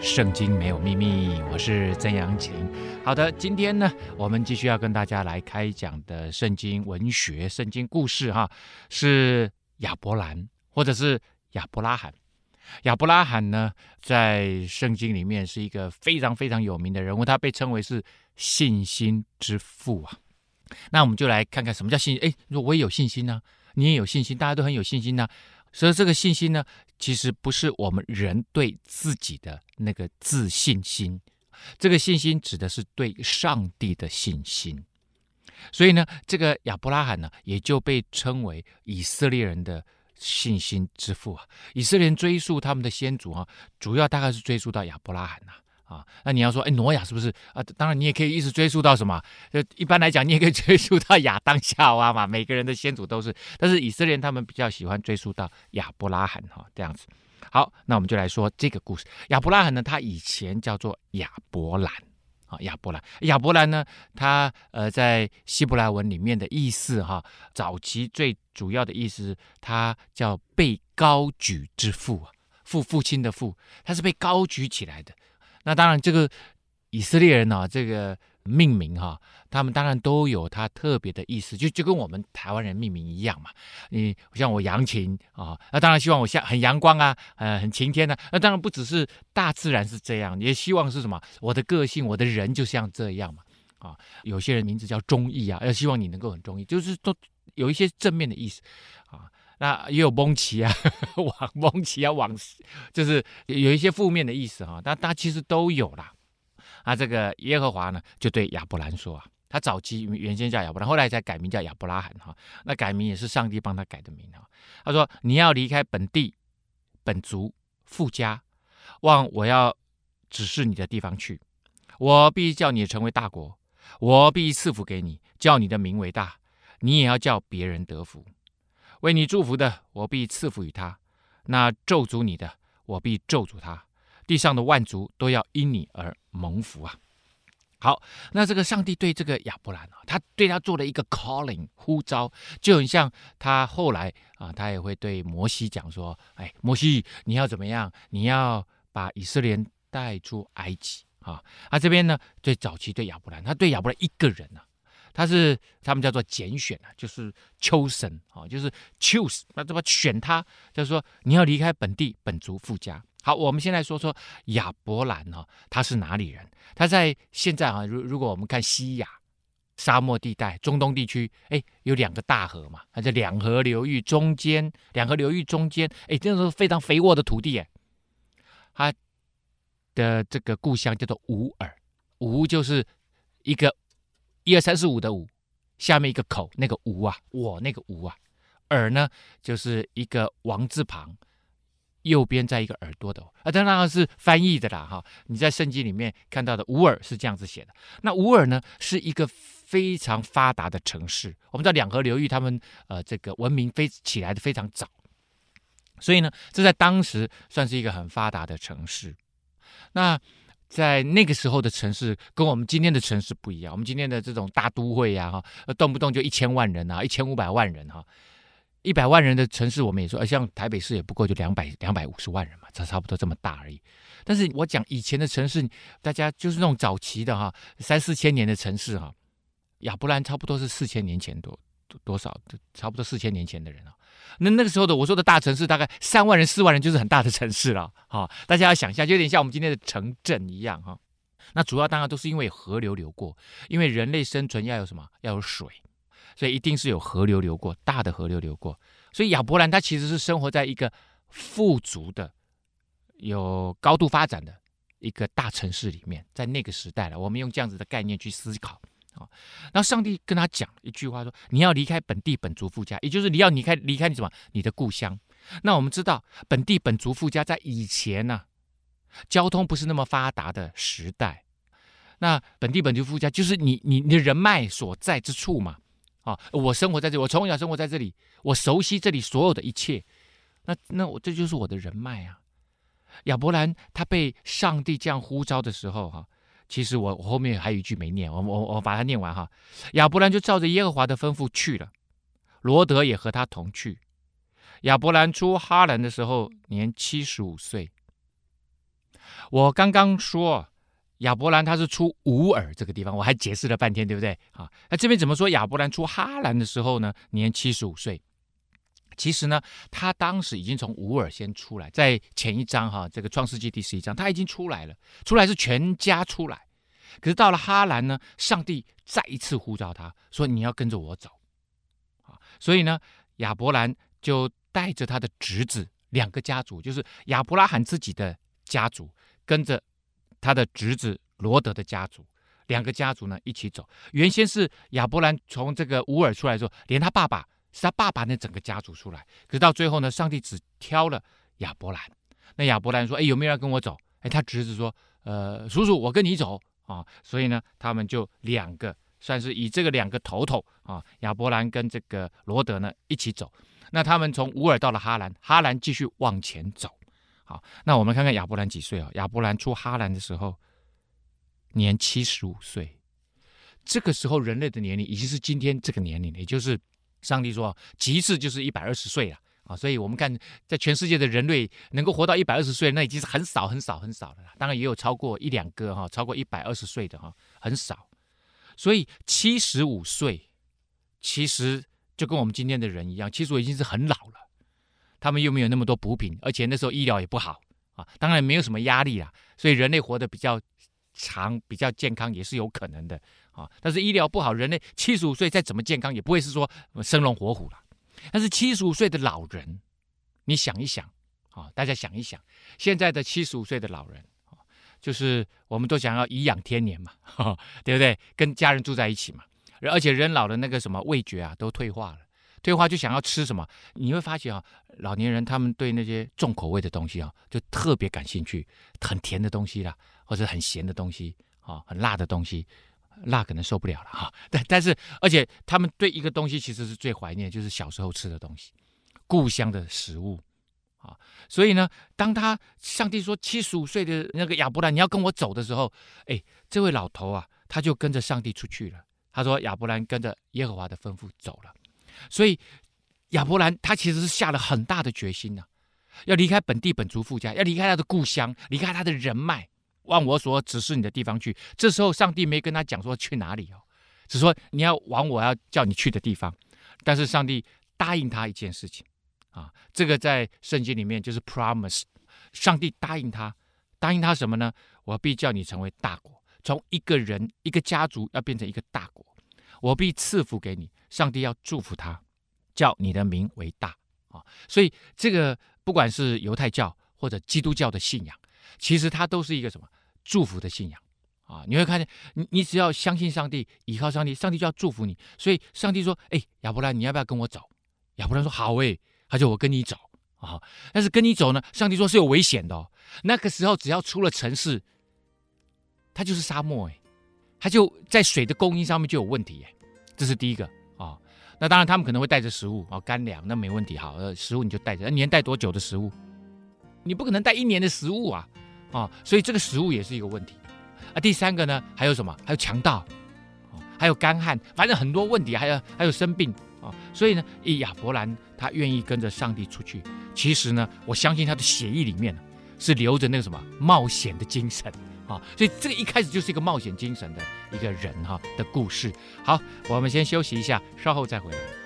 圣经没有秘密，我是曾阳晴。好的，今天呢，我们继续要跟大家来开讲的圣经文学、圣经故事哈，是亚伯兰或者是亚伯拉罕。亚伯拉罕呢，在圣经里面是一个非常非常有名的人物，他被称为是信心之父啊。那我们就来看看什么叫信心。哎，如果我也有信心呢、你也有信心，大家都很有信心呢、所以这个信心呢，其实不是我们人对自己的那个自信心，这个信心指的是对上帝的信心。所以呢，这个亚伯拉罕呢，也就被称为以色列人的信心之父啊。以色列人追溯他们的先祖啊，主要大概是追溯到亚伯拉罕呐。啊那你要说，哎，挪亚是不是啊？当然，你也可以一直追溯到什么？就一般来讲，你也可以 追溯到亚当夏娃嘛。每个人的先祖都是，但是以色列他们比较喜欢追溯到亚伯拉罕哈，这样子。好，那我们就来说这个故事。亚伯拉罕呢，他以前叫做亚伯兰啊，亚伯兰。亚伯兰呢，他呃在希伯来文里面的意思哈，早期最主要的意思，他叫被高举之父啊，父父亲的父，他是被高举起来的。那当然，这个以色列人呢、啊，这个命名哈、啊，他们当然都有他特别的意思，就就跟我们台湾人命名一样嘛。你像我阳晴啊，那当然希望我像很阳光啊，呃，很晴天呐、啊。那当然不只是大自然是这样，也希望是什么？我的个性，我的人就像这样嘛。啊，有些人名字叫忠义啊，要希望你能够很忠义，就是都有一些正面的意思啊。那也有蒙奇啊，往蒙奇啊，往就是有一些负面的意思哈、啊，但他其实都有啦。啊，这个耶和华呢，就对亚伯兰说啊，他早期原先叫亚伯兰，后来才改名叫亚伯拉罕哈、那改名也是上帝帮他改的名啊。他说：“你要离开本地、本族、父家，往我要指示你的地方去。我必叫你成为大国，我必赐福给你，叫你的名为大，你也要叫别人得福。”为你祝福的，我必赐福于他；那咒诅你的，我必咒诅他。地上的万族都要因你而蒙福啊！好，那这个上帝对这个亚伯兰啊，他对他做了一个 calling 呼召，就很像他后来啊，他也会对摩西讲说：“哎，摩西，你要怎么样？你要把以色列带出埃及啊！”啊，这边呢，最早期对亚伯兰，他对亚伯兰一个人呢、啊。他是他们叫做拣选啊，就是 chosen 啊，就是 choose，那怎么选他？就是说你要离开本地本族父家。好，我们先来说说亚伯兰哈，他是哪里人？他在现在啊，如如果我们看西亚沙漠地带、中东地区，哎，有两个大河嘛，它在两河流域中间，两河流域中间，哎，这是非常肥沃的土地哎。他的这个故乡叫做乌尔，乌就是一个。一二三四五的五，下面一个口，那个吴啊，我那个吴啊，耳呢就是一个王字旁，右边在一个耳朵的啊，当然是翻译的啦哈。你在圣经里面看到的乌尔是这样子写的。那乌尔呢是一个非常发达的城市，我们知道两河流域他们呃这个文明飞起来的非常早，所以呢这在当时算是一个很发达的城市。那在那个时候的城市跟我们今天的城市不一样，我们今天的这种大都会呀，哈，动不动就一千万人啊，一千五百万人哈，一百万人的城市我们也说，像台北市也不过就两百两百五十万人嘛，差差不多这么大而已。但是我讲以前的城市，大家就是那种早期的哈，三四千年的城市哈，亚伯兰差不多是四千年前多多少，差不多四千年前的人啊。那那个时候的我说的大城市，大概三万人、四万人就是很大的城市了。哈、大家要想一下，就有点像我们今天的城镇一样哈、那主要当然都是因为河流流过，因为人类生存要有什么？要有水，所以一定是有河流流过，大的河流流过。所以亚伯兰他其实是生活在一个富足的、有高度发展的一个大城市里面。在那个时代了，我们用这样子的概念去思考。啊，然后上帝跟他讲一句话说：“你要离开本地本族父家，也就是你要离开离开你什么？你的故乡。那我们知道，本地本族父家在以前呢、交通不是那么发达的时代。那本地本族父家就是你你你的人脉所在之处嘛。啊，我生活在这里，我从小生活在这里，我熟悉这里所有的一切。那那我这就是我的人脉啊。亚伯兰他被上帝这样呼召的时候，哈，其实我我后面还有一句没念，我我我把它念完哈。亚伯兰就照着耶和华的吩咐去了，罗德也和他同去。亚伯兰出哈兰的时候年七十五岁。我刚刚说亚伯兰他是出乌尔这个地方，我还解释了半天，对不对？啊，那这边怎么说亚伯兰出哈兰的时候呢？年七十五岁。其实呢，他当时已经从乌尔先出来，在前一章哈，这个创世纪第十一章，他已经出来了，出来是全家出来。可是到了哈兰呢，上帝再一次呼召他说：“你要跟着我走。”啊，所以呢，亚伯兰就带着他的侄子两个家族，就是亚伯拉罕自己的家族，跟着他的侄子罗德的家族，两个家族呢一起走。原先是亚伯兰从这个乌尔出来的时候，连他爸爸。是他爸爸那整个家族出来，可是到最后呢，上帝只挑了亚伯兰。那亚伯兰说：“哎，有没有人跟我走？”哎，他侄子说：“呃，叔叔，我跟你走啊。”所以呢，他们就两个，算是以这个两个头头啊，亚伯兰跟这个罗德呢一起走。那他们从乌尔到了哈兰，哈兰继续往前走。好，那我们看看亚伯兰几岁啊？亚伯兰出哈兰的时候年七十五岁。这个时候人类的年龄已经是今天这个年龄，也就是。上帝说：“极致就是一百二十岁了啊！”所以，我们看在全世界的人类能够活到一百二十岁，那已经是很少、很少、很少了。当然，也有超过一两个哈，超过一百二十岁的哈，很少。所以，七十五岁其实就跟我们今天的人一样，其实我已经是很老了。他们又没有那么多补品，而且那时候医疗也不好啊，当然没有什么压力啊，所以人类活得比较长、比较健康也是有可能的。啊！但是医疗不好，人类七十五岁再怎么健康，也不会是说生龙活虎了。但是七十五岁的老人，你想一想啊，大家想一想，现在的七十五岁的老人，就是我们都想要颐养天年嘛，对不对？跟家人住在一起嘛，而且人老的那个什么味觉啊，都退化了，退化就想要吃什么？你会发现啊，老年人他们对那些重口味的东西啊，就特别感兴趣，很甜的东西啦，或者很咸的东西啊，很辣的东西。辣可能受不了了哈，但但是而且他们对一个东西其实是最怀念，就是小时候吃的东西，故乡的食物啊。所以呢，当他上帝说七十五岁的那个亚伯兰你要跟我走的时候，哎，这位老头啊，他就跟着上帝出去了。他说亚伯兰跟着耶和华的吩咐走了。所以亚伯兰他其实是下了很大的决心呐、要离开本地本族父家，要离开他的故乡，离开他的人脉。往我所指示你的地方去。这时候，上帝没跟他讲说去哪里哦，只说你要往我要叫你去的地方。但是上帝答应他一件事情啊，这个在圣经里面就是 promise。上帝答应他，答应他什么呢？我必叫你成为大国，从一个人一个家族要变成一个大国。我必赐福给你，上帝要祝福他，叫你的名为大啊。所以这个不管是犹太教或者基督教的信仰。其实它都是一个什么祝福的信仰啊？你会看见，你你只要相信上帝，依靠上帝，上帝就要祝福你。所以上帝说：“哎，亚伯兰，你要不要跟我走？”亚伯兰说：“好诶。”他就我跟你走啊。但是跟你走呢，上帝说是有危险的哦。那个时候只要出了城市，它就是沙漠诶，它就在水的供应上面就有问题诶。这是第一个啊。那当然他们可能会带着食物啊，干粮那没问题。好，呃，食物你就带着。那你带多久的食物？你不可能带一年的食物啊。啊、所以这个食物也是一个问题啊。第三个呢，还有什么？还有强盗，还有干旱，反正很多问题，还有还有生病啊、所以呢，亚伯兰他愿意跟着上帝出去。其实呢，我相信他的血液里面是流着那个什么冒险的精神啊、所以这个一开始就是一个冒险精神的一个人哈、的故事。好，我们先休息一下，稍后再回来。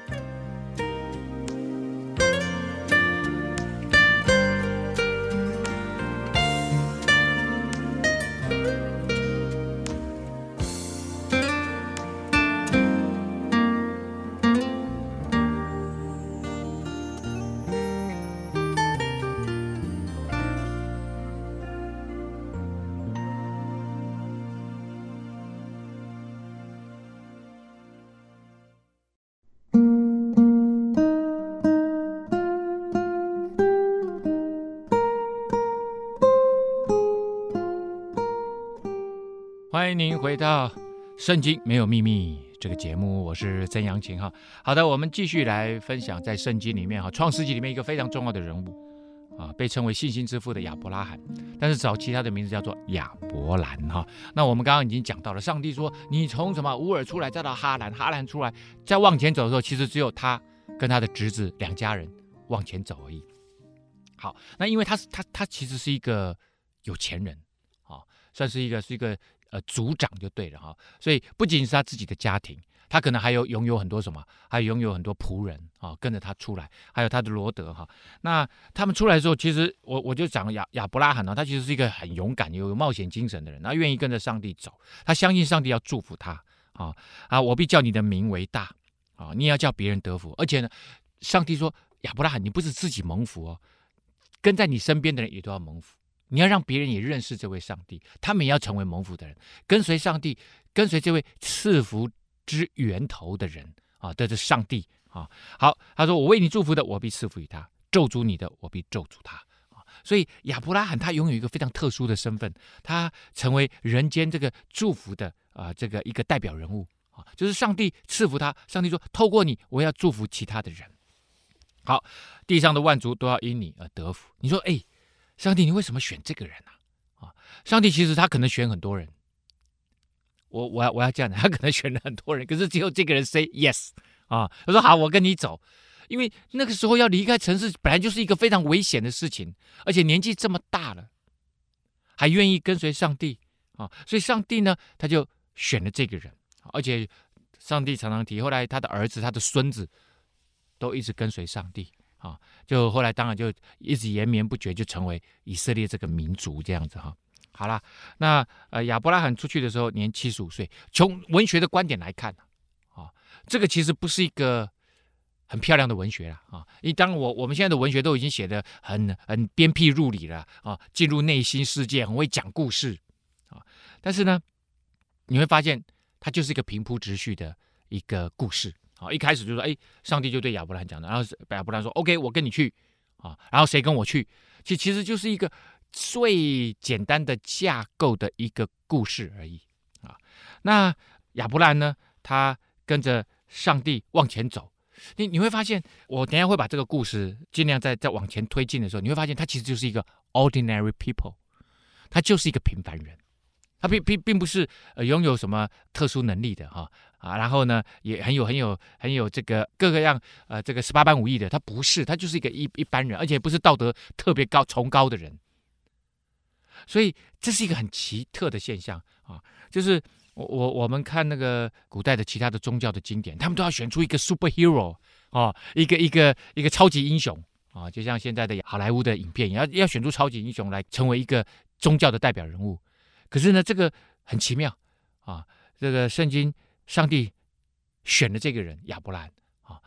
到《圣经没有秘密》这个节目，我是曾阳晴哈。好的，我们继续来分享在圣经里面哈，创世纪里面一个非常重要的人物啊，被称为信心之父的亚伯拉罕，但是早期他的名字叫做亚伯兰哈。那我们刚刚已经讲到了，上帝说你从什么乌尔出来，再到哈兰，哈兰出来，再往前走的时候，其实只有他跟他的侄子两家人往前走而已。好，那因为他是他他其实是一个有钱人啊，算是一个是一个。呃，族长就对了哈，所以不仅是他自己的家庭，他可能还有拥有很多什么，还拥有很多仆人啊，跟着他出来，还有他的罗德哈。那他们出来的时候，其实我我就讲亚亚伯拉罕呢，他其实是一个很勇敢、有冒险精神的人，他愿意跟着上帝走，他相信上帝要祝福他啊啊！我必叫你的名为大啊，你也要叫别人得福，而且呢，上帝说亚伯拉罕，你不是自己蒙福哦，跟在你身边的人也都要蒙福。你要让别人也认识这位上帝，他们也要成为蒙福的人，跟随上帝，跟随这位赐福之源头的人啊，这是上帝啊。好，他说：“我为你祝福的，我必赐福于他；咒诅你的，我必咒诅他。”啊，所以亚伯拉罕他拥有一个非常特殊的身份，他成为人间这个祝福的啊，这个一个代表人物啊，就是上帝赐福他。上帝说：“透过你，我要祝福其他的人。”好，地上的万族都要因你而得福。你说：“哎。”上帝，你为什么选这个人呢？啊，啊，上帝其实他可能选很多人。我我要我要这样的，他可能选了很多人，可是只有这个人 say yes 啊。他说好，我跟你走，因为那个时候要离开城市，本来就是一个非常危险的事情，而且年纪这么大了，还愿意跟随上帝啊，所以上帝呢，他就选了这个人，而且上帝常常提，后来他的儿子、他的孙子都一直跟随上帝。啊，就后来当然就一直延绵不绝，就成为以色列这个民族这样子哈。好了，那呃亚伯拉罕出去的时候年七十五岁。从文学的观点来看啊，这个其实不是一个很漂亮的文学了啊。因为当我我们现在的文学都已经写得很很鞭辟入里了啊，进入内心世界，很会讲故事啊。但是呢，你会发现它就是一个平铺直叙的一个故事。啊，一开始就说，哎，上帝就对亚伯兰讲的，然后亚伯兰说，OK，我跟你去，啊，然后谁跟我去？其其实就是一个最简单的架构的一个故事而已，啊，那亚伯兰呢，他跟着上帝往前走，你你会发现，我等下会把这个故事尽量在在往前推进的时候，你会发现他其实就是一个 ordinary people，他就是一个平凡人。他并并并不是呃拥有什么特殊能力的哈，啊然后呢也很有很有很有这个各个样呃这个十八般武艺的，他不是，他就是一个一一般人，而且不是道德特别高崇高的人，所以这是一个很奇特的现象啊，就是我我我们看那个古代的其他的宗教的经典，他们都要选出一个 superhero 啊，一个一个一个超级英雄啊，就像现在的好莱坞的影片，要要选出超级英雄来成为一个宗教的代表人物。可是呢，这个很奇妙啊！这个圣经，上帝选的这个人亚伯兰啊。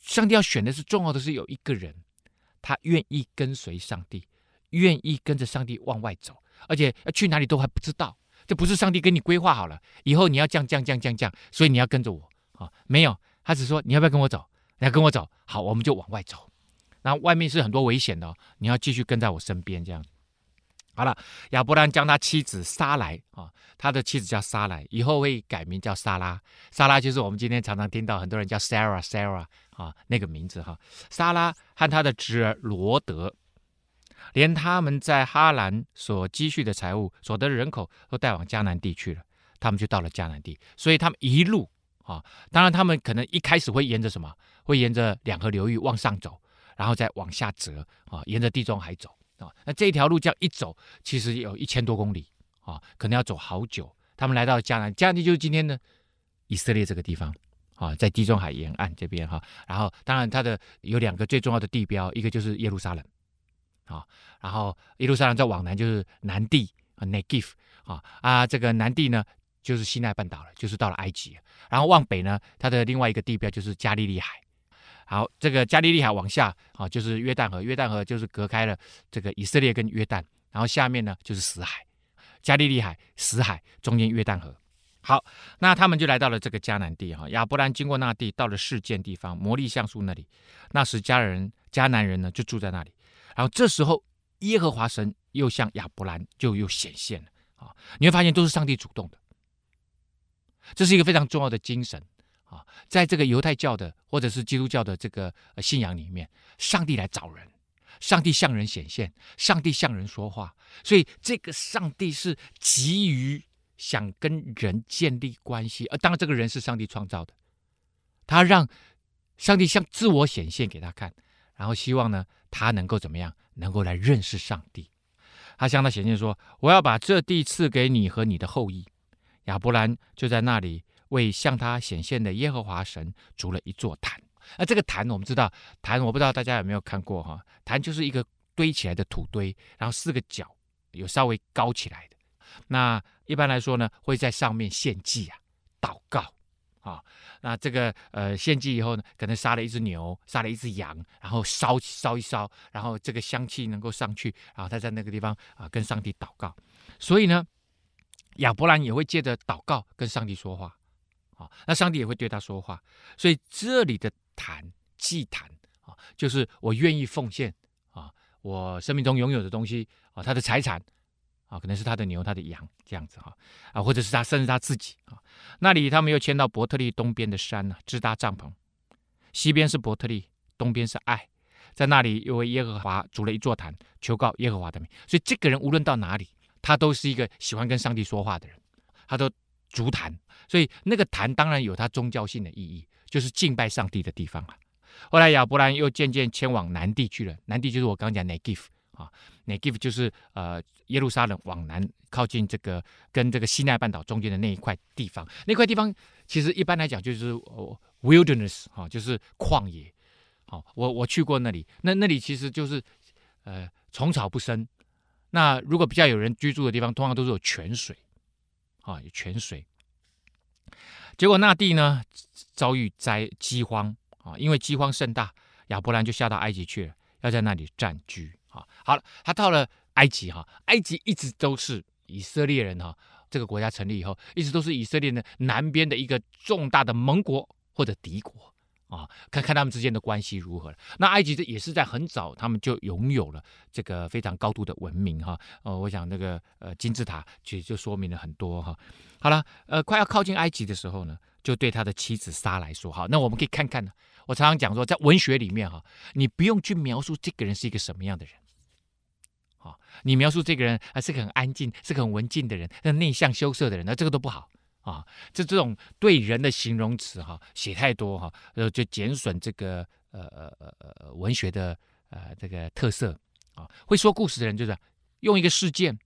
上帝要选的是重要的是有一个人，他愿意跟随上帝，愿意跟着上帝往外走，而且要去哪里都还不知道。这不是上帝跟你规划好了，以后你要降降降降降，所以你要跟着我啊？没有，他只说你要不要跟我走？你要跟我走，好，我们就往外走。然后外面是很多危险的哦，你要继续跟在我身边这样。好了，亚伯兰将他妻子撒莱啊，他的妻子叫撒莱，以后会改名叫莎拉。莎拉就是我们今天常常听到很多人叫 Sarah Sarah 啊那个名字哈。莎拉和他的侄儿罗德，连他们在哈兰所积蓄的财物、所得的人口都带往迦南地去了。他们就到了迦南地，所以他们一路啊，当然他们可能一开始会沿着什么？会沿着两河流域往上走，然后再往下折啊，沿着地中海走。那这一条路这样一走，其实有一千多公里啊，可能要走好久。他们来到迦南，迦南地就是今天的以色列这个地方啊，在地中海沿岸这边哈。然后，当然它的有两个最重要的地标，一个就是耶路撒冷啊，然后耶路撒冷再往南就是南地啊，Negev 啊啊，这个南地呢就是西奈半岛了，就是到了埃及。然后往北呢，它的另外一个地标就是加利利海。好，这个加利利海往下啊，就是约旦河。约旦河就是隔开了这个以色列跟约旦，然后下面呢就是死海。加利利海、死海中间约旦河。好，那他们就来到了这个迦南地哈。亚伯兰经过那地，到了事件地方摩利橡树那里。那时迦人迦南人呢就住在那里。然后这时候耶和华神又向亚伯兰就又显现了啊！你会发现都是上帝主动的。这是一个非常重要的精神啊，在这个犹太教的或者是基督教的这个信仰里面，上帝来找人，上帝向人显现，上帝向人说话，所以这个上帝是急于想跟人建立关系，而当然这个人是上帝创造的，他让上帝向自我显现给他看，然后希望呢，他能够怎么样，能够来认识上帝。他向他显现说：“我要把这地赐给你和你的后裔。”亚伯兰就在那里为向他显现的耶和华神筑了一座坛。那这个坛我们知道，坛我不知道大家有没有看过哈？坛就是一个堆起来的土堆，然后四个角有稍微高起来的。那一般来说呢，会在上面献祭啊，祷告。啊，那这个呃献祭以后呢，可能杀了一只牛，杀了一只羊，然后烧烧一烧，然后这个香气能够上去，然后他在那个地方啊跟上帝祷告。所以呢，亚伯兰也会借着祷告跟上帝说话，啊，那上帝也会对他说话。所以这里的坛祭坛啊，就是我愿意奉献啊，我生命中拥有的东西啊，他的财产。啊，可能是他的牛，他的羊这样子哈，啊，或者是他，甚至他自己啊。那里他们又迁到伯特利东边的山呢，支搭帐篷。西边是伯特利，东边是爱，在那里又为耶和华筑了一座坛，求告耶和华的名。所以这个人无论到哪里，他都是一个喜欢跟上帝说话的人，他都足坛。所以那个坛当然有它宗教性的意义，就是敬拜上帝的地方了。后来亚伯兰又渐渐迁往南地去了，南地就是我刚刚讲 Negev 啊，Negev 就是呃耶路撒冷往南靠近这个跟这个西奈半岛中间的那一块地方，那块地方其实一般来讲就是 wilderness 啊，就是旷野。好，我我去过那里，那那里其实就是呃虫草不生。那如果比较有人居住的地方，通常都是有泉水啊，有泉水。结果那地呢遭遇灾饥荒啊，因为饥荒甚大，亚伯兰就下到埃及去了，要在那里暂居。啊，好了，他到了埃及哈，埃及一直都是以色列人哈，这个国家成立以后，一直都是以色列的南边的一个重大的盟国或者敌国啊，看看他们之间的关系如何。那埃及这也是在很早，他们就拥有了这个非常高度的文明哈。呃，我想那个呃金字塔其实就说明了很多哈。好了，呃，快要靠近埃及的时候呢，就对他的妻子莎来说：“好，那我们可以看看呢。我常常讲说，在文学里面哈，你不用去描述这个人是一个什么样的人。”啊，你描述这个人啊，是个很安静、是个很文静的人，那内向羞涩的人，那这个都不好啊。这这种对人的形容词哈，写太多哈，呃，就减损这个呃呃呃呃文学的呃这个特色啊。会说故事的人就是用一个事件，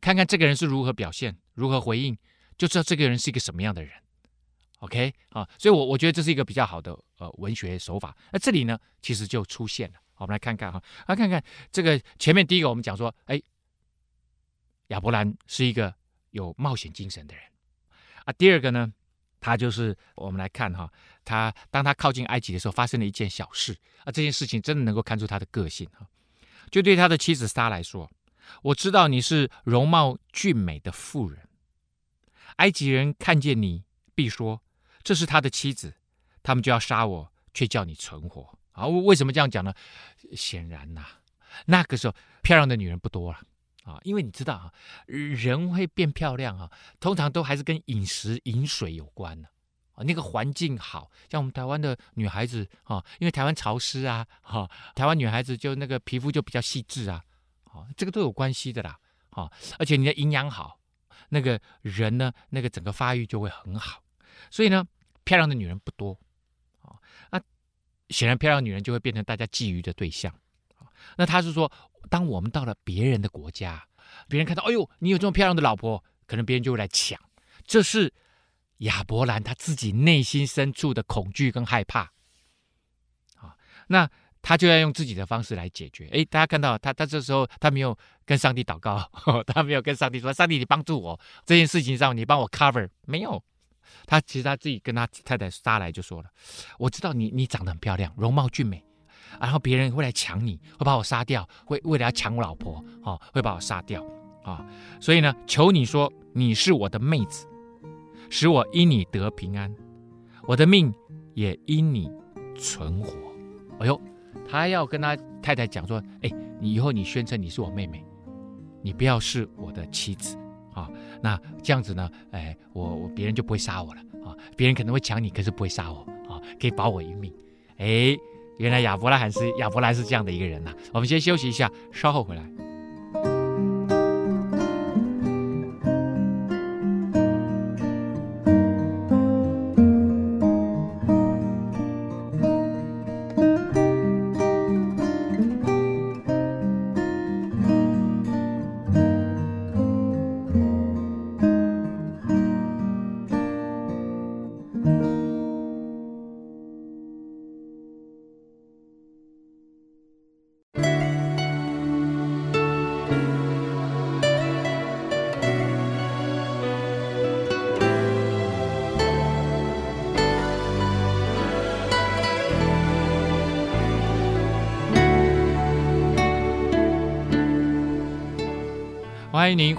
看看这个人是如何表现、如何回应，就知道这个人是一个什么样的人。OK 啊，所以我我觉得这是一个比较好的呃文学手法。那这里呢，其实就出现了。我们来看看哈，来看看这个前面第一个，我们讲说，哎，亚伯兰是一个有冒险精神的人啊。第二个呢，他就是我们来看哈，他当他靠近埃及的时候，发生了一件小事啊。这件事情真的能够看出他的个性哈。就对他的妻子莎来说，我知道你是容貌俊美的妇人，埃及人看见你，必说这是他的妻子，他们就要杀我，却叫你存活。啊，为什么这样讲呢？显然呐、那个时候漂亮的女人不多了，啊因为你知道啊，人会变漂亮啊，通常都还是跟饮食饮水有关的啊。那个环境好，像我们台湾的女孩子啊，因为台湾潮湿啊，哈，台湾女孩子就那个皮肤就比较细致啊，啊，这个都有关系的啦，啊，而且你的营养好，那个人呢，那个整个发育就会很好，所以呢，漂亮的女人不多啊，那。显然，漂亮女人就会变成大家觊觎的对象。那他是说，当我们到了别人的国家，别人看到，哎呦，你有这么漂亮的老婆，可能别人就会来抢。这是亚伯兰他自己内心深处的恐惧跟害怕。啊，那他就要用自己的方式来解决。哎，大家看到他，他这时候他没有跟上帝祷告，他没有跟上帝说：“上帝，你帮助我这件事情上，你帮我 cover。”没有。他其实他自己跟他太太莎莱就说了：“我知道你你长得很漂亮，容貌俊美，然后别人会来抢你，会把我杀掉，会为了要抢我老婆，哦，会把我杀掉啊、所以呢，求你说你是我的妹子，使我因你得平安，我的命也因你存活。”哎呦，他要跟他太太讲说：“哎，你以后你宣称你是我妹妹，你不要是我的妻子。”啊，那这样子呢，哎，我我别人就不会杀我了啊，别人可能会抢你，可是不会杀我啊，可以保我一命。哎，原来亚伯拉罕是亚伯兰是这样的一个人呐、我们先休息一下，稍后回来。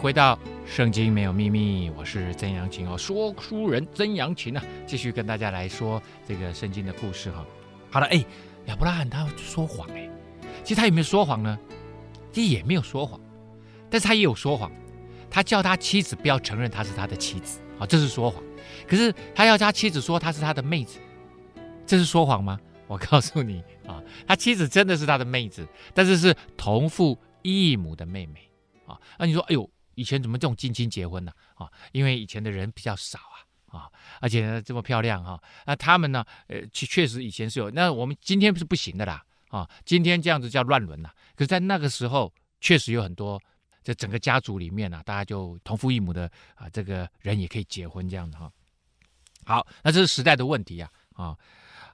回到《圣经没有秘密》，我是曾阳晴哦，说书人曾阳晴呢，继续跟大家来说这个圣经的故事哈。好了，哎，亚伯拉罕他说谎哎，其实他有没有说谎呢？其实也没有说谎，但是他也有说谎，他叫他妻子不要承认他是他的妻子啊，这是说谎。可是他要他妻子说他是他的妹子，这是说谎吗？我告诉你啊，他妻子真的是他的妹子，但是是同父异母的妹妹。啊，那你说，哎呦，以前怎么这种近亲结婚呢？啊，因为以前的人比较少啊，啊，而且呢这么漂亮哈，那他们呢，呃，确确实以前是有，那我们今天是不行的啦，啊，今天这样子叫乱伦呐。可是，在那个时候，确实有很多，这整个家族里面呢，大家就同父异母的啊，这个人也可以结婚这样的哈。好，那这是时代的问题呀，啊，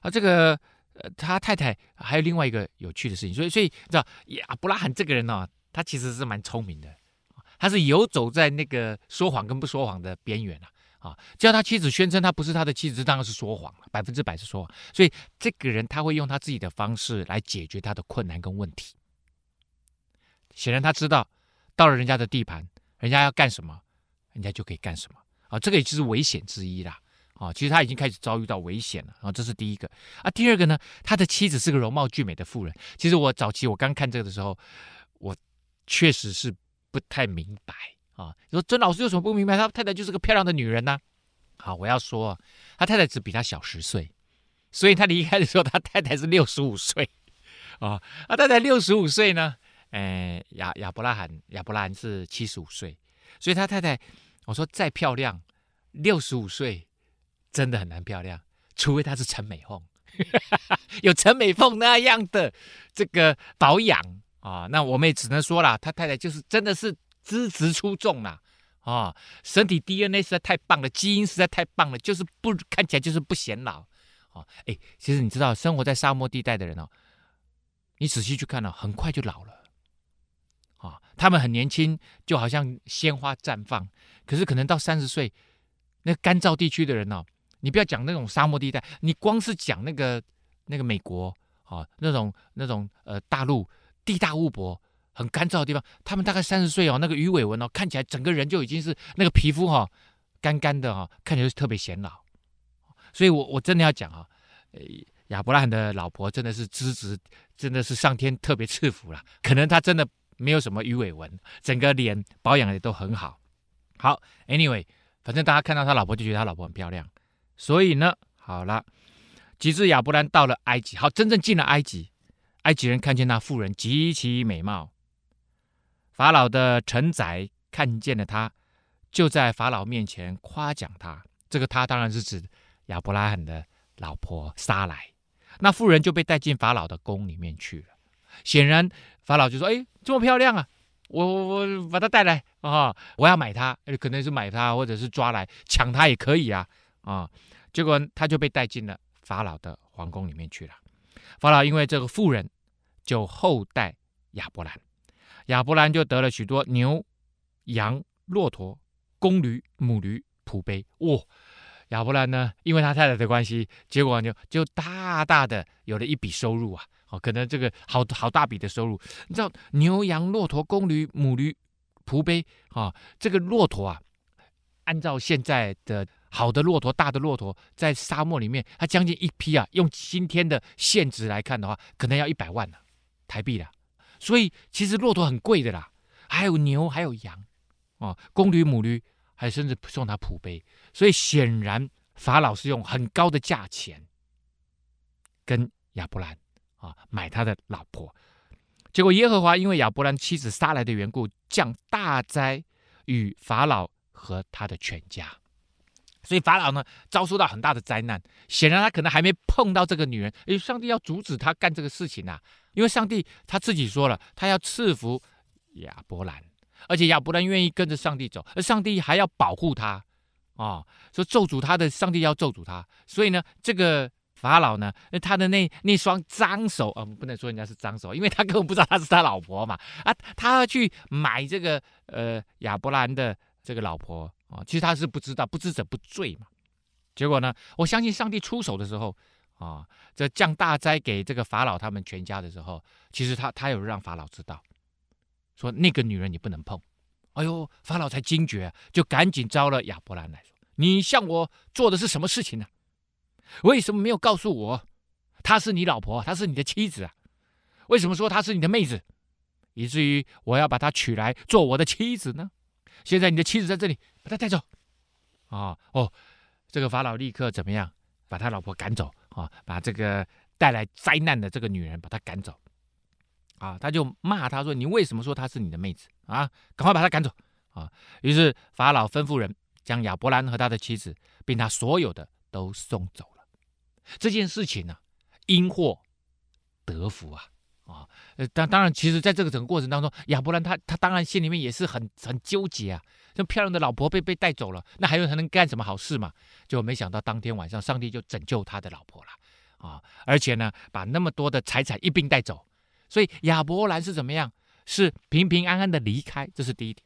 啊，这个呃，他太太还有另外一个有趣的事情，所以，所以你知道亚伯拉罕这个人呢。他其实是蛮聪明的，他是游走在那个说谎跟不说谎的边缘啊！啊，叫他妻子宣称他不是他的妻子，当然是说谎了，百分之百是说谎。所以这个人他会用他自己的方式来解决他的困难跟问题。显然他知道，到了人家的地盘，人家要干什么，人家就可以干什么啊！这个也就是危险之一啦！啊，其实他已经开始遭遇到危险了啊！这是第一个啊。第二个呢，他的妻子是个容貌俊美的妇人。其实我早期我刚看这个的时候，我。确实是不太明白啊！你说曾老师有什么不明白？他太太就是个漂亮的女人呐、好，我要说，他太太只比他小十岁，所以他离开的时候，他太太是六十五岁啊。他太太六十五岁呢，呃，亚亚伯拉罕亚伯拉罕是七十五岁，所以他太太，我说再漂亮，六十五岁真的很难漂亮，除非她是陈美凤，有陈美凤那样的这个保养。啊，那我们也只能说了，他太太就是真的是资质出众了啊，身体 DNA 实在太棒了，基因实在太棒了，就是不看起来就是不显老啊。哎，其实你知道，生活在沙漠地带的人哦，你仔细去看哦，很快就老了啊。他们很年轻，就好像鲜花绽放，可是可能到三十岁，那干燥地区的人哦，你不要讲那种沙漠地带，你光是讲那个那个美国啊，那种那种呃大陆。地大物博、很干燥的地方，他们大概三十岁哦，那个鱼尾纹哦，看起来整个人就已经是那个皮肤哈、哦，干干的哈、哦，看起来是特别显老。所以我我真的要讲啊，亚伯拉罕的老婆真的是资质，真的是上天特别赐福了。可能他真的没有什么鱼尾纹，整个脸保养的都很好。好，Anyway，反正大家看到他老婆就觉得他老婆很漂亮。所以呢，好了，及至亚伯兰到了埃及，好，真正进了埃及。埃及人看见那妇人极其美貌，法老的臣宰看见了他，就在法老面前夸奖他。这个他当然是指亚伯拉罕的老婆撒莱。那妇人就被带进法老的宫里面去了。显然法老就说：“哎，这么漂亮啊，我我我把她带来啊，我要买她，可能是买她，或者是抓来抢她也可以啊啊。”结果他就被带进了法老的皇宫里面去了。法老因为这个妇人，就厚待亚伯兰，亚伯兰就得了许多牛、羊、骆驼、公驴、母驴、仆婢。哇，亚伯兰呢，因为他太太的关系，结果就就大大的有了一笔收入啊！哦，可能这个好好大笔的收入。你知道牛、羊、骆驼、公驴、母驴、仆婢啊，这个骆驼啊，按照现在的。好的骆驼，大的骆驼，在沙漠里面，它将近一匹啊。用今天的现值来看的话，可能要一百万呢，台币了。所以其实骆驼很贵的啦，还有牛，还有羊，哦，公驴母驴，还甚至送他普杯。所以显然法老是用很高的价钱跟亚伯兰啊买他的老婆。结果耶和华因为亚伯兰妻子杀来的缘故，降大灾与法老和他的全家。所以法老呢遭受到很大的灾难。显然他可能还没碰到这个女人，诶，上帝要阻止他干这个事情啊，因为上帝他自己说了，他要赐福亚伯兰，而且亚伯兰愿意跟着上帝走，而上帝还要保护他啊、哦，说咒诅他的上帝要咒诅他。所以呢，这个。法老呢？他的那那双脏手啊，不能说人家是脏手，因为他根本不知道他是他老婆嘛。啊，他要去买这个呃亚伯兰的这个老婆啊，其实他是不知道，不知者不罪嘛。结果呢，我相信上帝出手的时候啊，这降大灾给这个法老他们全家的时候，其实他他有让法老知道，说那个女人你不能碰。哎呦，法老才惊觉，就赶紧招了亚伯兰来说：“你向我做的是什么事情呢？”为什么没有告诉我，她是你老婆，她是你的妻子啊？为什么说她是你的妹子，以至于我要把她娶来做我的妻子呢？现在你的妻子在这里，把他带走。啊哦，这个法老立刻怎么样？把他老婆赶走啊！把这个带来灾难的这个女人把她赶走。啊，他就骂他说：“你为什么说她是你的妹子啊？赶快把她赶走！”啊，于是法老吩咐人将亚伯兰和他的妻子，并他所有的都送走了。这件事情呢、啊，因祸得福啊啊！当当然，其实在这个整个过程当中，亚伯兰他他当然心里面也是很很纠结啊。这漂亮的老婆被被带走了，那还有还能干什么好事嘛？就没想到当天晚上，上帝就拯救他的老婆了啊！而且呢，把那么多的财产一并带走，所以亚伯兰是怎么样？是平平安安的离开，这是第一点，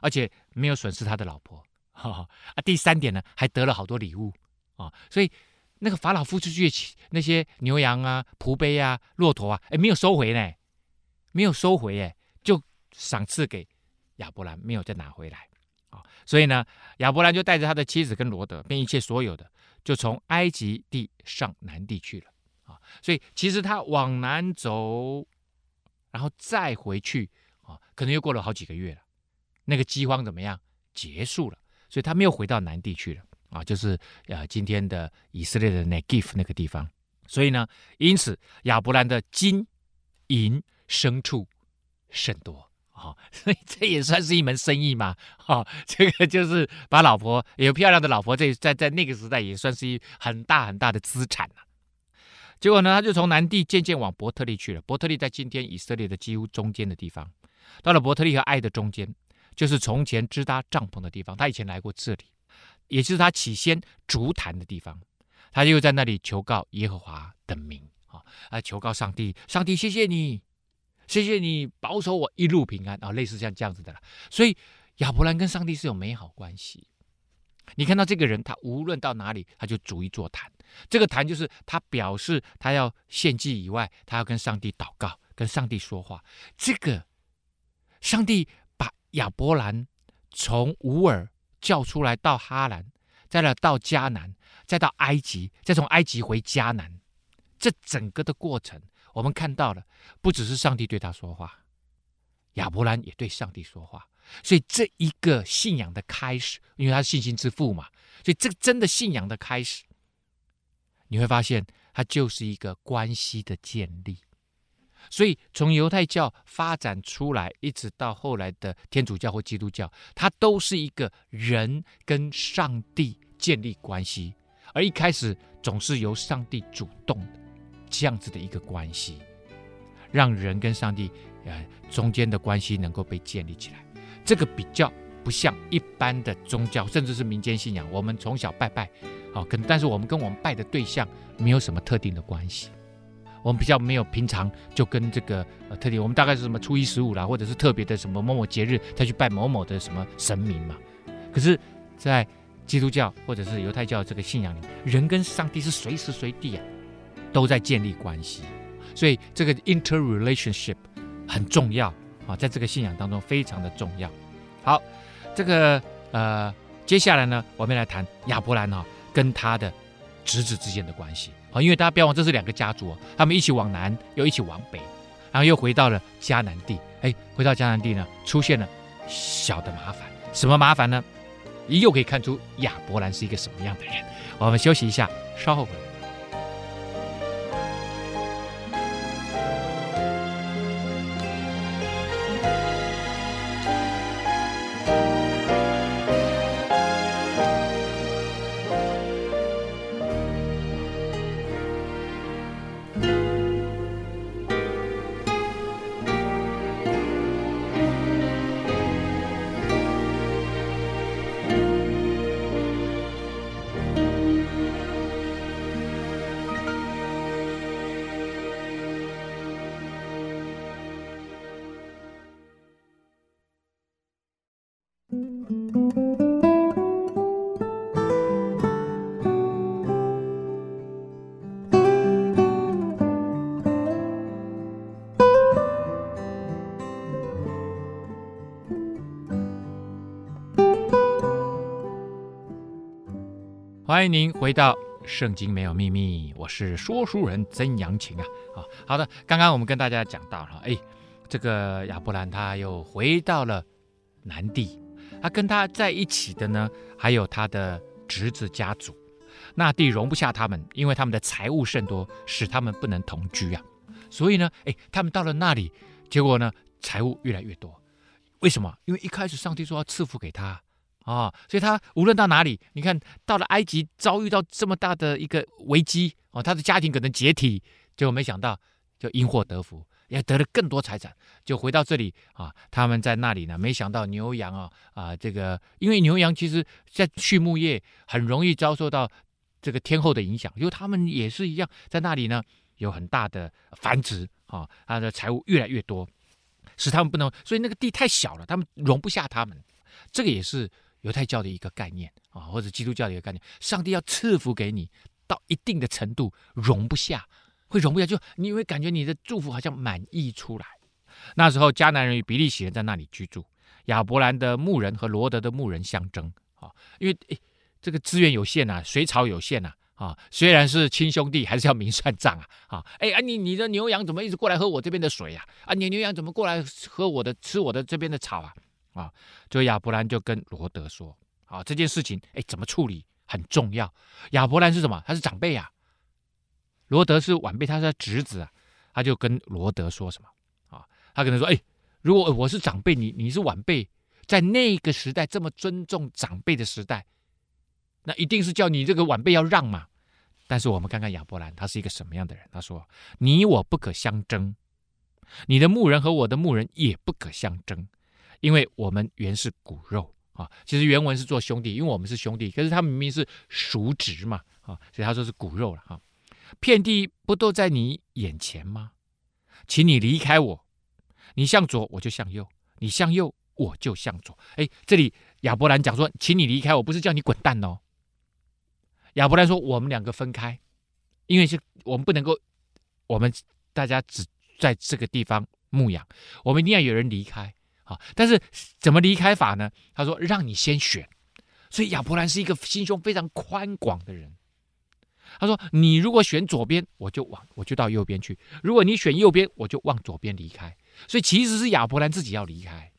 而且没有损失他的老婆。哈哈啊，第三点呢，还得了好多礼物啊，所以。那个法老付出去那些牛羊啊、仆婢啊、骆驼啊，哎，没有收回呢，没有收回，哎，就赏赐给亚伯兰，没有再拿回来。所以呢，亚伯兰就带着他的妻子跟罗德，并一切所有的，就从埃及地上南地去了啊。所以其实他往南走，然后再回去啊，可能又过了好几个月了。那个饥荒怎么样？结束了，所以他没有回到南地去了。啊，就是呃，今天的以色列的 Negev 那个地方，所以呢，因此亚伯兰的金银牲畜甚多啊，所以这也算是一门生意嘛。哈，这个就是把老婆有漂亮的老婆，这在在那个时代也算是一很大很大的资产呐。结果呢，他就从南地渐渐往伯特利去了。伯特利在今天以色列的几乎中间的地方，到了伯特利和爱的中间，就是从前支搭帐篷的地方。他以前来过这里。也就是他起先筑坛的地方，他又在那里求告耶和华的名啊，啊，求告上帝，上帝谢谢你，谢谢你保守我一路平安啊，类似像这样子的了。所以亚伯兰跟上帝是有美好关系。你看到这个人，他无论到哪里，他就逐一座坛。这个坛就是他表示他要献祭以外，他要跟上帝祷告，跟上帝说话。这个上帝把亚伯兰从乌尔。叫出来到哈兰，再来到迦南，再到埃及，再从埃及回迦南，这整个的过程，我们看到了，不只是上帝对他说话，亚伯兰也对上帝说话，所以这一个信仰的开始，因为他是信心之父嘛，所以这个真的信仰的开始，你会发现，它就是一个关系的建立。所以，从犹太教发展出来，一直到后来的天主教或基督教，它都是一个人跟上帝建立关系，而一开始总是由上帝主动的这样子的一个关系，让人跟上帝呃中间的关系能够被建立起来。这个比较不像一般的宗教，甚至是民间信仰，我们从小拜拜，好，跟但是我们跟我们拜的对象没有什么特定的关系。我们比较没有平常就跟这个呃特定，我们大概是什么初一十五啦，或者是特别的什么某某节日再去拜某某的什么神明嘛。可是，在基督教或者是犹太教这个信仰里，人跟上帝是随时随地啊都在建立关系，所以这个 interrelationship 很重要啊，在这个信仰当中非常的重要。好，这个呃接下来呢，我们来谈亚伯兰哈跟他的侄子之间的关系。好，因为大家不要忘，这是两个家族，他们一起往南，又一起往北，然后又回到了迦南地。哎，回到迦南地呢，出现了小的麻烦。什么麻烦呢？又可以看出亚伯兰是一个什么样的人。我们休息一下，稍后回来。欢迎您回到《圣经没有秘密》，我是说书人曾阳晴啊。啊，好的，刚刚我们跟大家讲到了，哎，这个亚伯兰他又回到了南地，他跟他在一起的呢，还有他的侄子家族。那地容不下他们，因为他们的财物甚多，使他们不能同居啊。所以呢，哎，他们到了那里，结果呢，财物越来越多。为什么？因为一开始上帝说要赐福给他。啊、所以他无论到哪里，你看到了埃及，遭遇到这么大的一个危机哦，他的家庭可能解体，结果没想到就因祸得福，也得了更多财产，就回到这里啊。他们在那里呢，没想到牛羊啊啊，这个因为牛羊其实在畜牧业很容易遭受到这个天候的影响，因为他们也是一样，在那里呢有很大的繁殖啊，他的财物越来越多，使他们不能，所以那个地太小了，他们容不下他们，这个也是。犹太教的一个概念啊，或者基督教的一个概念，上帝要赐福给你，到一定的程度容不下，会容不下，就你会感觉你的祝福好像满溢出来。那时候迦南人与比利洗人在那里居住，亚伯兰的牧人和罗德的牧人相争啊，因为诶这个资源有限呐，水草有限呐啊，虽然是亲兄弟，还是要明算账啊啊，哎啊你你的牛羊怎么一直过来喝我这边的水呀？啊你牛羊怎么过来喝我的吃我的这边的草啊？啊，就亚伯兰就跟罗德说：“啊，这件事情，哎，怎么处理很重要。亚伯兰是什么？他是长辈呀。罗德是晚辈，他是他侄子啊。他就跟罗德说什么？啊，他跟他说：，哎，如果我是长辈，你你是晚辈，在那个时代这么尊重长辈的时代，那一定是叫你这个晚辈要让嘛。但是我们看看亚伯兰，他是一个什么样的人？他说：你我不可相争，你的牧人和我的牧人也不可相争。”因为我们原是骨肉啊，其实原文是做兄弟，因为我们是兄弟，可是他明明是叔侄嘛啊，所以他说是骨肉了哈。遍地不都在你眼前吗？请你离开我，你向左我就向右，你向右我就向左。哎，这里亚伯兰讲说，请你离开我，不是叫你滚蛋哦。亚伯兰说，我们两个分开，因为是我们不能够，我们大家只在这个地方牧养，我们一定要有人离开。啊！但是怎么离开法呢？他说：“让你先选。”所以亚伯兰是一个心胸非常宽广的人。他说：“你如果选左边，我就往我就到右边去；如果你选右边，我就往左边离开。”所以其实是亚伯兰自己要离开。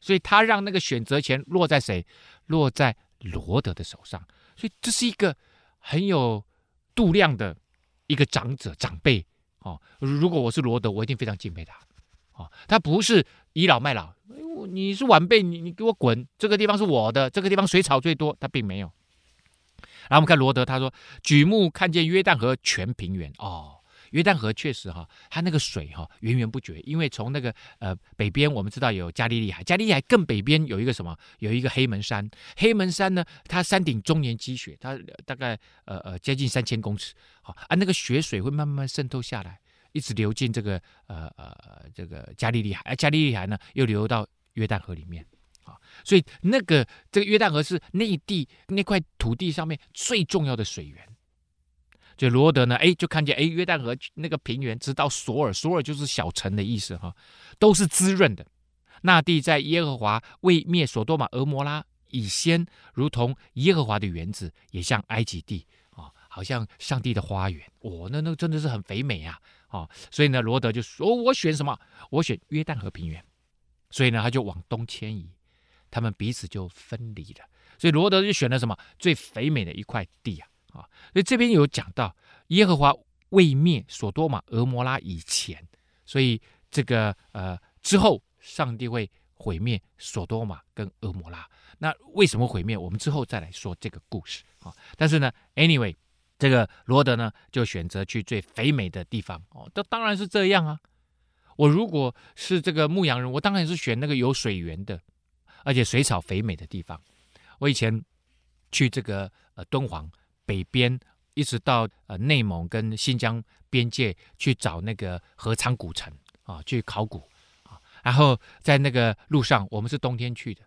所以他让那个选择权落在谁？落在罗德的手上。所以这是一个很有度量的一个长者长辈。哦，如果我是罗德，我一定非常敬佩他。啊，他不是倚老卖老，你是晚辈，你你给我滚！这个地方是我的，这个地方水草最多，他并没有。然后我们看罗德，他说举目看见约旦河全平原哦，约旦河确实哈，它那个水哈源源不绝，因为从那个呃北边我们知道有加利利海，加利利海更北边有一个什么？有一个黑门山，黑门山呢，它山顶终年积雪，它大概呃呃接近三千公尺，好啊，那个雪水会慢慢渗透下来。一直流进这个呃呃这个加利利海，而加利利海呢又流到约旦河里面，所以那个这个约旦河是内地那块土地上面最重要的水源。就罗德呢，哎，就看见哎约旦河那个平原直到索尔，索尔就是小城的意思哈，都是滋润的。那地在耶和华未灭所多玛、蛾摩拉以先，如同耶和华的园子，也像埃及地啊，好像上帝的花园。哦，那那真的是很肥美啊。哦，所以呢，罗德就说：“我选什么？我选约旦河平原。”所以呢，他就往东迁移，他们彼此就分离了。所以罗德就选了什么最肥美的一块地啊啊！所以这边有讲到耶和华未灭所多玛、俄摩拉以前，所以这个呃之后，上帝会毁灭所多玛跟俄摩拉。那为什么毁灭？我们之后再来说这个故事啊。但是呢，anyway，这个罗德呢就选择去最肥美的地方哦。这当然是这样啊。我如果是这个牧羊人，我当然是选那个有水源的，而且水草肥美的地方。我以前去这个呃敦煌北边，一直到呃内蒙跟新疆边界去找那个河昌古城啊，去考古啊。然后在那个路上，我们是冬天去的，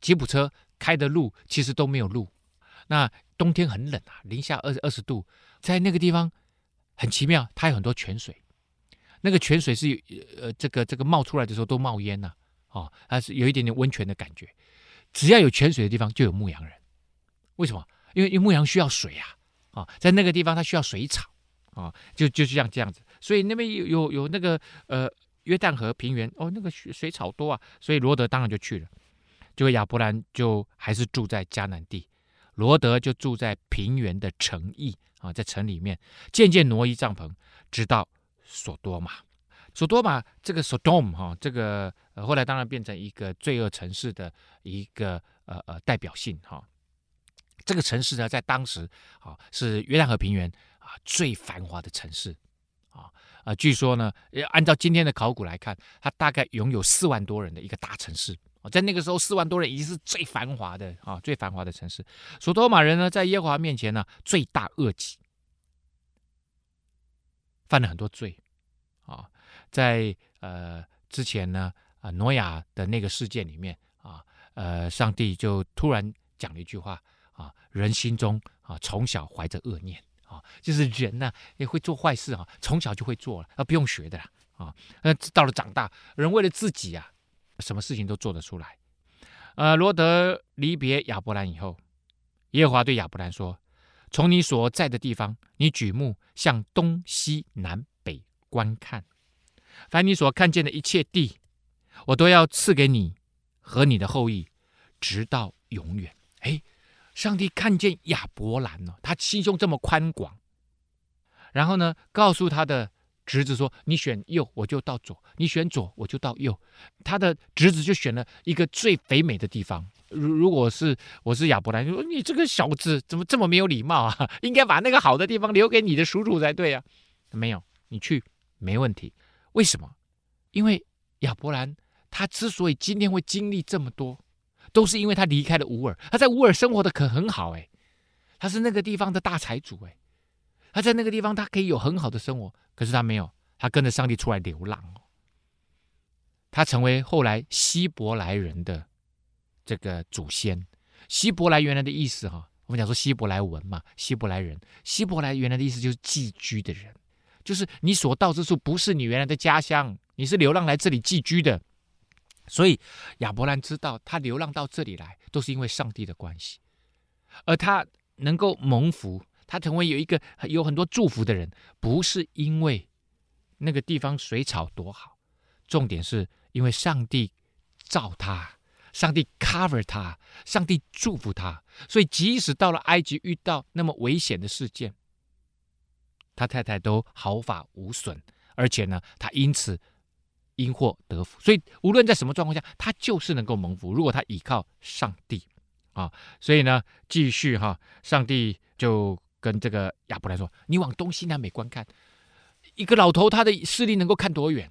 吉普车开的路其实都没有路。那冬天很冷啊，零下二二十度，在那个地方很奇妙，它有很多泉水。那个泉水是呃这个这个冒出来的时候都冒烟呐，啊，它是有一点点温泉的感觉。只要有泉水的地方，就有牧羊人。为什么？因为因为牧羊需要水，啊，啊，在那个地方它需要水草，啊，就就是像这样子。所以那边有有有那个呃约旦河平原，哦，那个水水草多啊。所以罗德当然就去了。结果亚伯兰就还是住在迦南地，罗德就住在平原的城邑啊，在城里面渐渐挪移帐篷，直到索多玛。索多玛这个 Sodom 哈，这个呃后来当然变成一个罪恶城市的一个呃呃代表性哈。这个城市呢，在当时啊是约旦河平原啊最繁华的城市啊啊，据说呢，按照今天的考古来看，它大概拥有四万多人的一个大城市，在那个时候四万多人已经是最繁华的啊最繁华的城市。所多玛人呢，在耶和华面前呢，罪大恶极，犯了很多罪啊。在呃之前呢，啊挪亚的那个事件里面啊，呃上帝就突然讲了一句话啊，人心中啊从小怀着恶念啊，就是人呢也会做坏事啊，从小就会做了，啊不用学的啦啊，那到了长大，人为了自己啊，什么事情都做得出来。呃，罗德离别亚伯兰以后，耶和华对亚伯兰说：“从你所在的地方，你举目向东西南北观看。”凡你所看见的一切地，我都要赐给你和你的后裔，直到永远。哎，上帝看见亚伯兰呢，他心胸这么宽广，然后呢，告诉他的侄子说：“你选右，我就到左；你选左，我就到右。”他的侄子就选了一个最肥美的地方。如如果是我是亚伯兰，就说：“你这个小子怎么这么没有礼貌啊？应该把那个好的地方留给你的叔叔才对啊！”没有，你去没问题。为什么？因为亚伯兰他之所以今天会经历这么多，都是因为他离开了乌尔。他在乌尔生活的可很好哎，他是那个地方的大财主哎，他在那个地方他可以有很好的生活。可是他没有，他跟着上帝出来流浪哦。他成为后来希伯来人的这个祖先。希伯来原来的意思哈，我们讲说希伯来文嘛，希伯来人，希伯来原来的意思就是寄居的人。就是你所到之处不是你原来的家乡，你是流浪来这里寄居的，所以亚伯兰知道他流浪到这里来都是因为上帝的关系，而他能够蒙福，他成为有一个有很多祝福的人，不是因为那个地方水草多好，重点是因为上帝造他，上帝 cover 他，上帝祝福他，所以即使到了埃及遇到那么危险的事件。他太太都毫发无损，而且呢，他因此因祸得福。所以无论在什么状况下，他就是能够蒙福。如果他倚靠上帝啊，所以呢，继续哈，上帝就跟这个亚伯兰说：“你往东西南北观看，一个老头他的视力能够看多远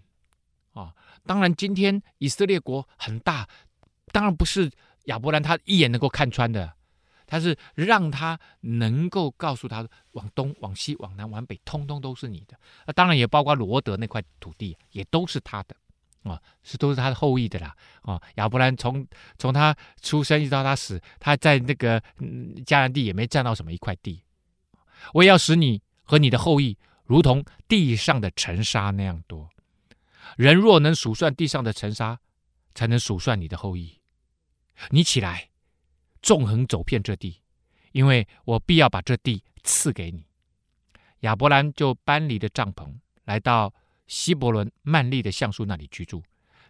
啊？当然，今天以色列国很大，当然不是亚伯兰他一眼能够看穿的。”他是让他能够告诉他，往东、往西、往南、往北，通通都是你的。那当然也包括罗德那块土地，也都是他的啊，是都是他的后裔的啦啊。亚伯兰从从他出生一直到他死，他在那个迦南地也没占到什么一块地。我也要使你和你的后裔如同地上的尘沙那样多。人若能数算地上的尘沙，才能数算你的后裔。你起来。纵横走遍这地，因为我必要把这地赐给你。亚伯兰就搬离了帐篷，来到希伯伦曼利的橡树那里居住，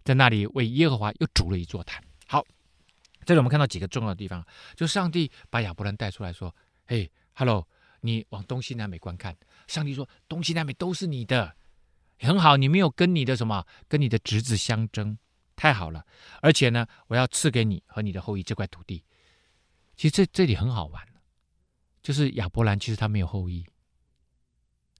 在那里为耶和华又筑了一座坛。好，这里我们看到几个重要的地方，就上帝把亚伯兰带出来说：“嘿，Hello，你往东西南北观看。”上帝说：“东西南北都是你的，很好，你没有跟你的什么，跟你的侄子相争，太好了。而且呢，我要赐给你和你的后裔这块土地。其实这这里很好玩，就是亚伯兰其实他没有后裔。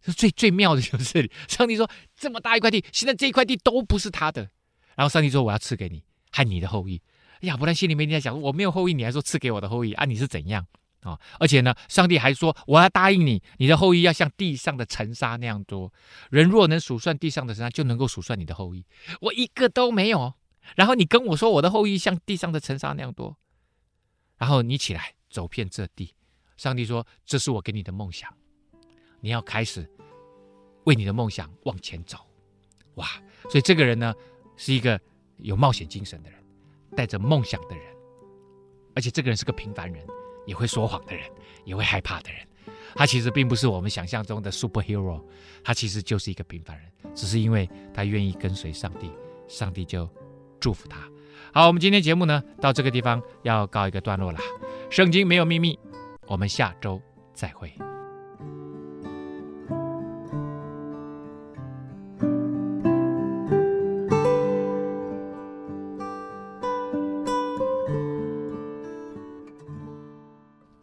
是最最妙的就是这里，上帝说这么大一块地，现在这一块地都不是他的。然后上帝说我要赐给你和你的后裔。”亚伯兰心里面在想：我没有后裔，你还说赐给我的后裔啊？你是怎样啊、而且呢，上帝还说我要答应你，你的后裔要像地上的尘沙那样多。人若能数算地上的尘沙，就能够数算你的后裔。我一个都没有。然后你跟我说我的后裔像地上的尘沙那样多。然后你起来走遍这地。上帝说：这是我给你的梦想，你要开始为你的梦想往前走。哇！所以这个人呢，是一个有冒险精神的人。带着梦想的人，而且这个人是个平凡人，也会说谎的人，也会害怕的人。他其实并不是我们想象中的 superhero，他其实就是一个平凡人，只是因为他愿意跟随上帝，上帝就祝福他。好，我们今天节目呢，到这个地方要告一个段落了。圣经没有秘密，我们下周再会。